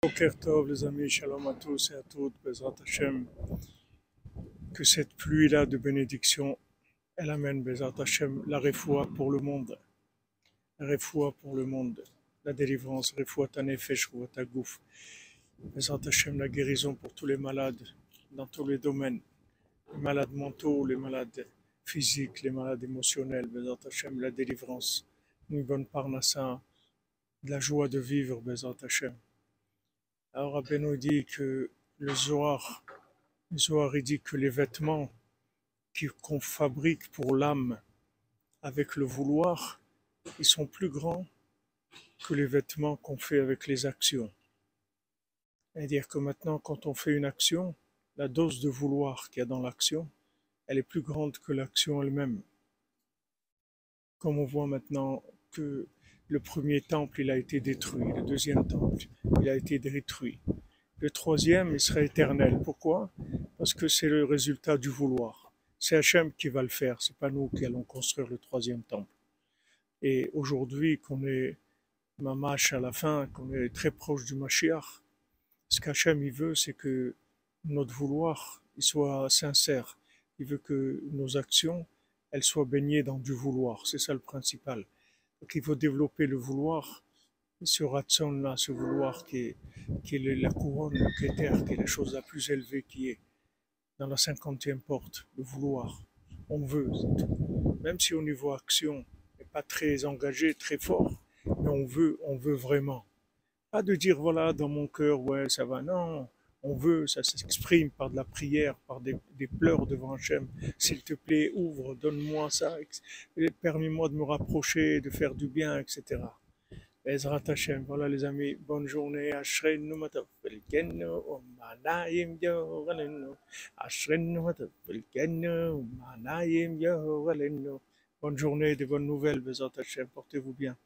Tov, les amis, shalom à tous et à toutes, Bezrat Hashem. Que cette pluie-là de bénédiction, elle amène, Bezrat Hashem, la refoua pour le monde. La refoua pour le monde. La délivrance, refoua ta nefesh, ta gouf. Bezrat Hashem, la guérison pour tous les malades, dans tous les domaines. Les malades mentaux, les malades physiques, les malades émotionnels. Bezrat Hashem, la délivrance. Une bonne parnassa, de la joie de vivre, Bezrat Hashem. Alors Rabbeinu dit que le Zohar, le Zohar il dit que les vêtements qu'on fabrique pour l'âme avec le vouloir, ils sont plus grands que les vêtements qu'on fait avec les actions. C'est-à-dire que maintenant, quand on fait une action, la dose de vouloir qu'il y a dans l'action, elle est plus grande que l'action elle-même. Comme on voit maintenant que le premier temple, il a été détruit, le deuxième temple, il a été détruit. Le troisième, il sera éternel. Pourquoi? Parce que c'est le résultat du vouloir. C'est Hachem qui va le faire, c'est pas nous qui allons construire le troisième temple. Et aujourd'hui, qu'on est mamash à la fin, qu'on est très proche du Mashiach, ce qu'Hachem il veut, c'est que notre vouloir il soit sincère. Il veut que nos actions, elles soient baignées dans du vouloir. C'est ça le principal. Donc il faut développer le vouloir, ce ratson-là, ce vouloir qui est, qui est la couronne, le keter, qui est la chose la plus élevée qui est dans la cinquantième porte, le vouloir. On veut. Même si au niveau action n'est pas très engagé, très fort, mais on veut, on veut vraiment. Pas de dire voilà dans mon cœur, ouais, ça va. Non, on veut, ça s'exprime par de la prière, par des, pleurs devant Hachem. S'il te plaît, ouvre, donne-moi ça, permets-moi de me rapprocher, de faire du bien, etc. Ezrat Hashem, voilà les amis, bonne journée, Ashrenu matafilkenu, yogalenu, Ashrenu. Bonne journée, de bonnes nouvelles, Hashem, portez-vous bien.